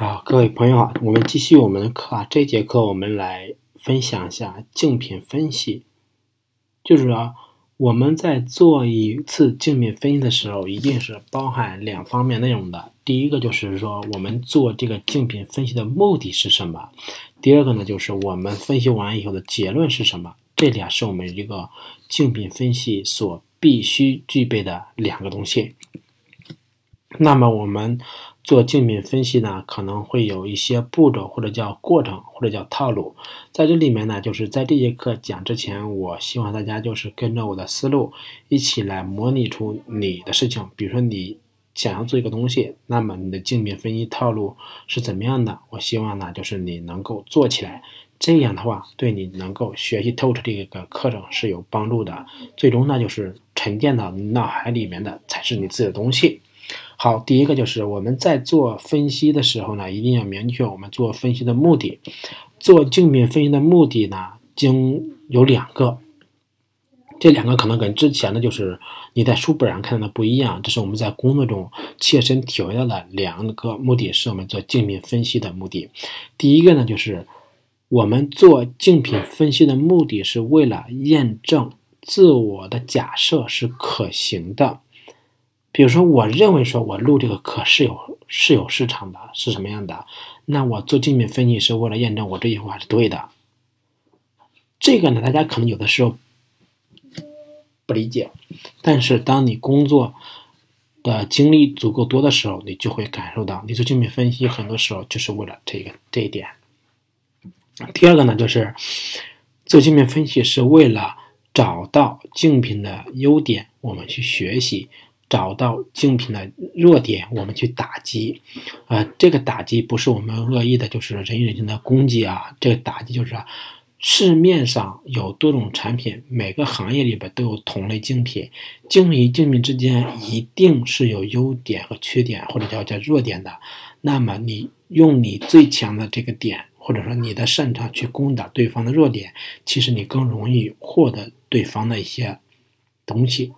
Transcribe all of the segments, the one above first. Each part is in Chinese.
好，各位朋友好，我们继续我们的课啊。这节课我们来分享一下竞品分析，就是说我们在做一次竞品分析的时候，一定是包含两方面内容的。第一个就是说我们做这个竞品分析的目的是什么？第二个呢，就是我们分析完以后的结论是什么？这俩是我们一个竞品分析所必须具备的两个东西。那么我们。做竞品分析呢，可能会有一些步骤，或者叫过程，或者叫套路。在这里面呢，就是在这节课讲之前，我希望大家就是跟着我的思路一起来模拟出你的事情。比如说你想要做一个东西，那么你的竞品分析套路是怎么样的？我希望呢，就是你能够做起来。这样的话，对你能够学习透彻这个课程是有帮助的。最终呢，就是沉淀到脑海里面的才是你自己的东西。好，第一个就是我们在做分析的时候呢，一定要明确我们做分析的目的。做竞品分析的目的呢，经有两个，这两个可能跟之前的就是你在书本上看到的不一样。这是我们在工作中切身体会到的两个目的，是我们做竞品分析的目的。第一个呢，就是我们做竞品分析的目的是为了验证自我的假设是可行的。比如说，我认为说我录这个课是有是有市场的，是什么样的？那我做竞品分析是为了验证我这句话是对的。这个呢，大家可能有的时候不理解，但是当你工作的经历足够多的时候，你就会感受到，你做竞品分析很多时候就是为了这个这一点。第二个呢，就是做竞品分析是为了找到竞品的优点，我们去学习。找到竞品的弱点，我们去打击，啊，这个打击不是我们恶意的，就是人与人的攻击啊。这个打击就是，市面上有多种产品，每个行业里边都有同类竞品，竞品与竞品之间一定是有优点和缺点，或者叫叫弱点的。那么你用你最强的这个点，或者说你的擅长去攻打对方的弱点，其实你更容易获得对方的一些东西。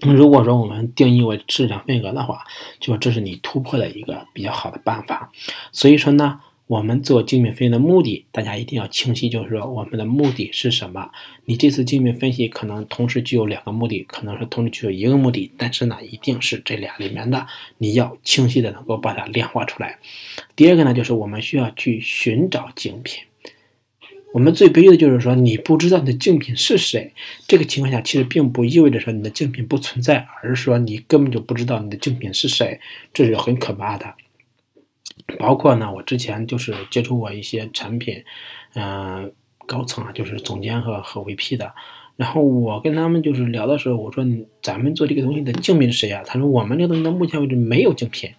如果说我们定义为市场份额的话，就这是你突破的一个比较好的办法。所以说呢，我们做精品分析的目的，大家一定要清晰，就是说我们的目的是什么？你这次精品分析可能同时具有两个目的，可能是同时具有一个目的，但是呢，一定是这俩里面的，你要清晰的能够把它量化出来。第二个呢，就是我们需要去寻找精品。我们最悲剧的就是说，你不知道你的竞品是谁。这个情况下，其实并不意味着说你的竞品不存在，而是说你根本就不知道你的竞品是谁，这是很可怕的。包括呢，我之前就是接触过一些产品，嗯，高层啊，就是总监和和 VP 的，然后我跟他们就是聊的时候，我说咱们做这个东西的竞品是谁啊？他说我们这个东西到目前为止没有竞品。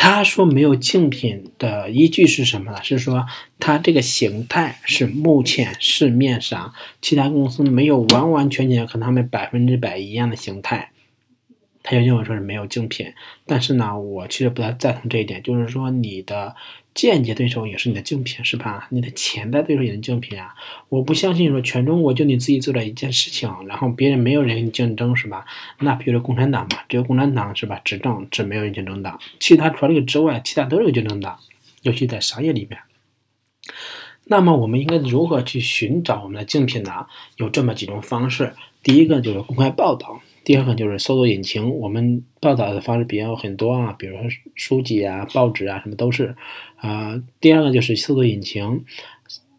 他说没有竞品的依据是什么呢？是说它这个形态是目前市面上其他公司没有完完全全和他们百分之百一样的形态。他就认为说是没有竞品，但是呢，我其实不太赞同这一点，就是说你的间接对手也是你的竞品，是吧？你的潜在对手也是竞品啊！我不相信说全中国就你自己做了一件事情，然后别人没有人跟你竞争，是吧？那比如说共产党嘛，只有共产党是吧？执政是没有人竞争的，其他除了这个之外，其他都是有竞争的，尤其在商业里面。那么我们应该如何去寻找我们的竞品呢？有这么几种方式，第一个就是公开报道。第二个就是搜索引擎，我们报道的方式比较很多啊，比如说书籍啊、报纸啊，什么都是啊。第二个就是搜索引擎，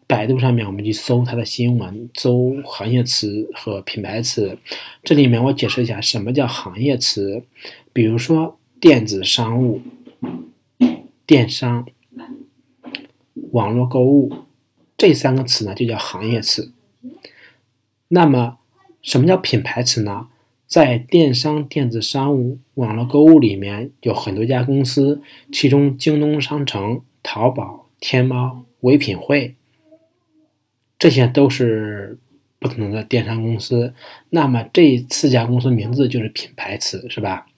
百度上面我们去搜它的新闻，搜行业词和品牌词。这里面我解释一下什么叫行业词，比如说电子商务、电商、网络购物这三个词呢，就叫行业词。那么什么叫品牌词呢？在电商、电子商务、网络购物里面有很多家公司，其中京东商城、淘宝、天猫、唯品会，这些都是不同的电商公司。那么这四家公司名字就是品牌词，是吧？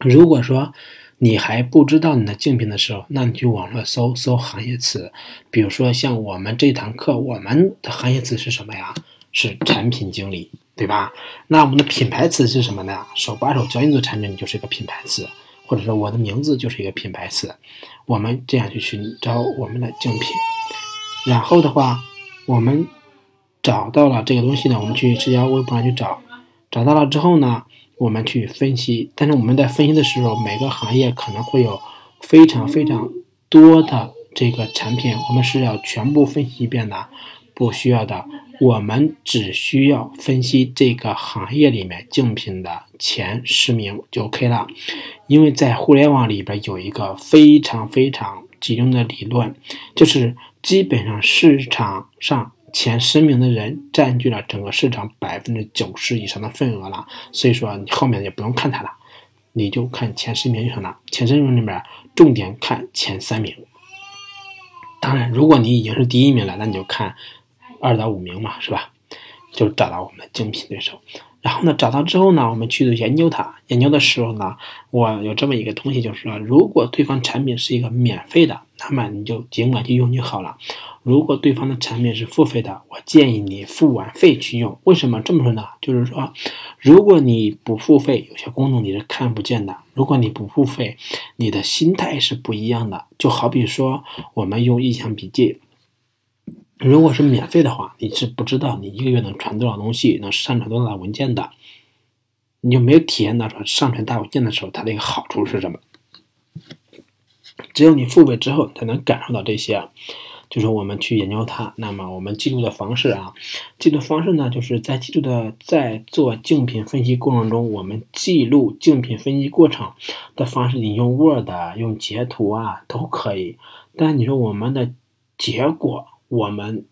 如果说你还不知道你的竞品的时候，那你去网络搜搜行业词，比如说像我们这堂课，我们的行业词是什么呀？是产品经理。对吧？那我们的品牌词是什么呢？手把手教你做产品就是一个品牌词。或者说我的名字就是一个品牌词，我们这样去寻找我们的竞品。然后的话，我们找到了这个东西呢，我们去社交微博上去找，找到了之后呢，我们去分析。但是我们在分析的时候，每个行业可能会有非常非常多的这个产品，我们是要全部分析一遍的，不需要的。我们只需要分析这个行业里面竞品的前十名就 OK 了，因为在互联网里边有一个非常非常集中的理论，就是基本上市场上前十名的人占据了整个市场百分之九十以上的份额了，所以说你后面也不用看它了，你就看前十名就行了。前十名里面重点看前三名，当然如果你已经是第一名了，那你就看。二到五名嘛，是吧？就找到我们的竞品对手，然后呢，找到之后呢，我们去研究它。研究的时候呢，我有这么一个东西，就是说，如果对方产品是一个免费的，那么你就尽管去用就好了；如果对方的产品是付费的，我建议你付完费去用。为什么这么说呢？就是说，如果你不付费，有些功能你是看不见的；如果你不付费，你的心态是不一样的。就好比说，我们用印象笔记。如果是免费的话，你是不知道你一个月能传多少东西，能上传多大文件的，你就没有体验到说上传大文件的时候它的一个好处是什么。只有你付费之后才能感受到这些，就是我们去研究它。那么我们记录的方式啊，记录方式呢，就是在记录的在做竞品分析过程中，我们记录竞品分析过程的方式，你用 Word、用截图啊都可以。但你说我们的结果。我们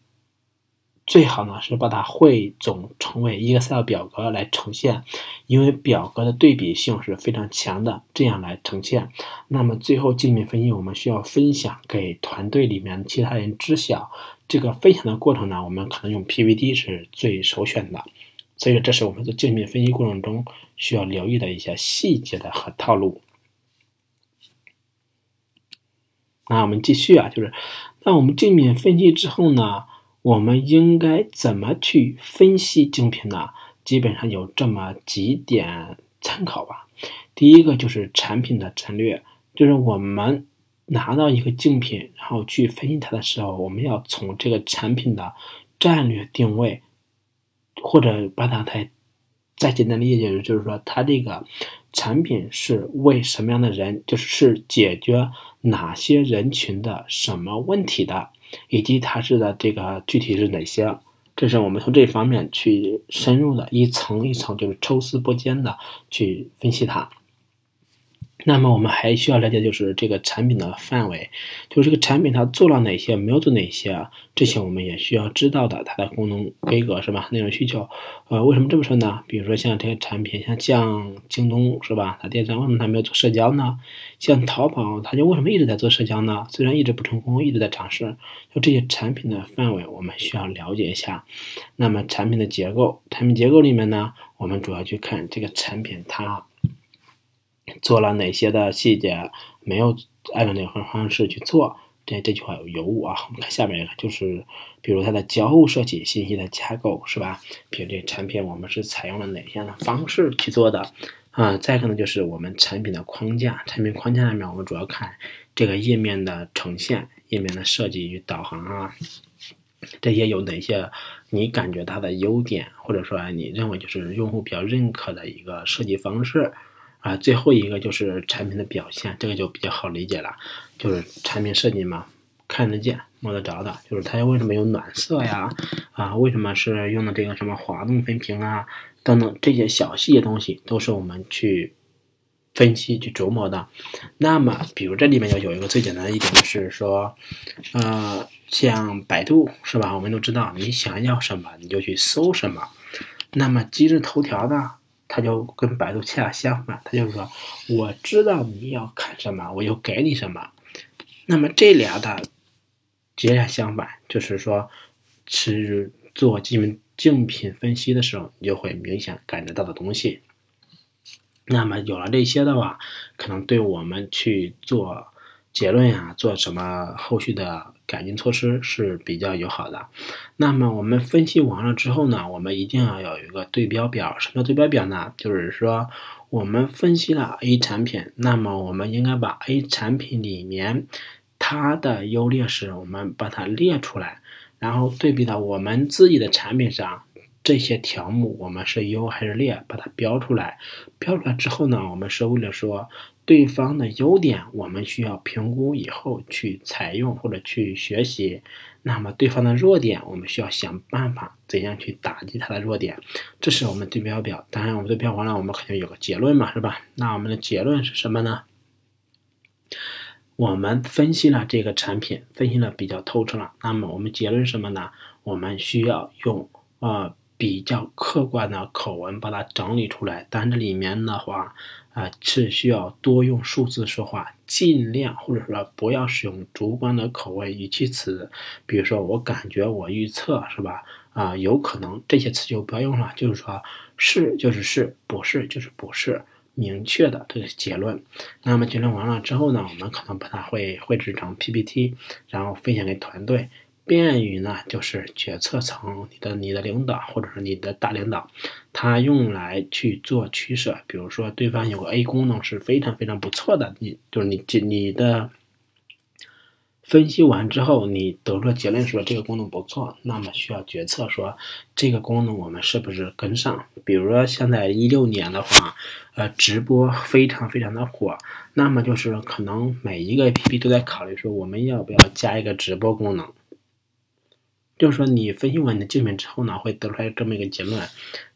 最好呢是把它汇总成为 Excel 表格来呈现，因为表格的对比性是非常强的，这样来呈现。那么最后竞品分析，我们需要分享给团队里面其他人知晓。这个分享的过程呢，我们可能用 PPT 是最首选的。所以这是我们做竞品分析过程中需要留意的一些细节的和套路。那我们继续啊，就是。那我们竞品分析之后呢，我们应该怎么去分析竞品呢？基本上有这么几点参考吧。第一个就是产品的战略，就是我们拿到一个竞品，然后去分析它的时候，我们要从这个产品的战略定位，或者把它在再简单理解，就是就是说它这个产品是为什么样的人，就是是解决。哪些人群的什么问题的，以及它是的这个具体是哪些，这是我们从这方面去深入的一层一层，就是抽丝剥茧的去分析它。那么我们还需要了解，就是这个产品的范围，就是这个产品它做了哪些，没有做哪些，这些我们也需要知道的。它的功能规格是吧？内容需求，呃，为什么这么说呢？比如说像这些产品，像像京东是吧？它电商为什么它没有做社交呢？像淘宝，它就为什么一直在做社交呢？虽然一直不成功，一直在尝试。就这些产品的范围，我们需要了解一下。那么产品的结构，产品结构里面呢，我们主要去看这个产品它。做了哪些的细节没有按照那个方式去做？这这句话有误啊！我们看下面一个，就是比如它的交互设计、信息的架构，是吧？比如这产品我们是采用了哪些的方式去做的？啊，再一个呢就是我们产品的框架，产品框架里面我们主要看这个页面的呈现、页面的设计与导航啊，这些有哪些你感觉它的优点，或者说你认为就是用户比较认可的一个设计方式？啊，最后一个就是产品的表现，这个就比较好理解了，就是产品设计嘛，看得见、摸得着的，就是它为什么有暖色呀？啊，为什么是用的这个什么滑动分屏啊？等等这些小细节东西，都是我们去分析、去琢磨的。那么，比如这里面就有一个最简单的一点，就是说，呃，像百度是吧？我们都知道，你想要什么你就去搜什么。那么今日头条呢？他就跟百度恰恰相反，他就是说，我知道你要看什么，我就给你什么。那么这俩的截然相反，就是说，是做竞竞品分析的时候，你就会明显感觉到的东西。那么有了这些的话，可能对我们去做结论呀，做什么后续的。改进措施是比较友好的。那么我们分析完了之后呢，我们一定要有一个对标表。什么叫对标表呢？就是说我们分析了 A 产品，那么我们应该把 A 产品里面它的优劣势，我们把它列出来，然后对比到我们自己的产品上这些条目，我们是优还是劣，把它标出来。标出来之后呢，我们是为了说。对方的优点，我们需要评估以后去采用或者去学习。那么对方的弱点，我们需要想办法怎样去打击他的弱点。这是我们对标表。当然，我们对标完了，我们肯定有个结论嘛，是吧？那我们的结论是什么呢？我们分析了这个产品，分析了比较透彻了。那么我们结论什么呢？我们需要用呃比较客观的口吻把它整理出来。但这里面的话。啊，是需要多用数字说话，尽量或者说不要使用主观的口味语气词，比如说我感觉、我预测，是吧？啊，有可能这些词就不要用了，就是说是就是是，不是就是不是，明确的这个结论。那么结论完了之后呢，我们可能把它会绘制成 PPT，然后分享给团队。便于呢，就是决策层，你的你的领导或者是你的大领导，他用来去做取舍。比如说，对方有个 A 功能是非常非常不错的，你就是你这你的分析完之后，你得出结论说这个功能不错，那么需要决策说这个功能我们是不是跟上？比如说，现在一六年的话，呃，直播非常非常的火，那么就是可能每一个 APP 都在考虑说我们要不要加一个直播功能。就是说，你分析完你的竞品之后呢，会得出来这么一个结论，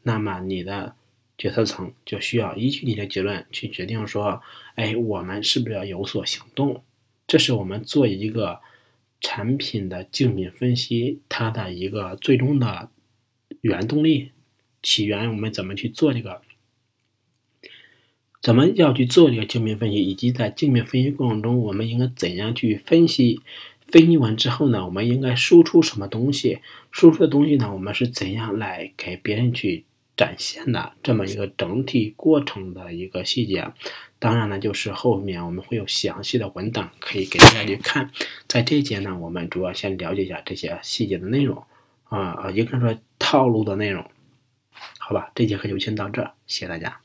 那么你的决策层就需要依据你的结论去决定说，哎，我们是不是要有所行动？这是我们做一个产品的竞品分析，它的一个最终的原动力起源，我们怎么去做这个？怎么要去做这个竞品分析？以及在竞品分析过程中，我们应该怎样去分析？分析完之后呢，我们应该输出什么东西？输出的东西呢，我们是怎样来给别人去展现的？这么一个整体过程的一个细节。当然呢，就是后面我们会有详细的文档可以给大家去看。在这节呢，我们主要先了解一下这些细节的内容啊啊，应该说套路的内容。好吧，这节课就先到这，谢谢大家。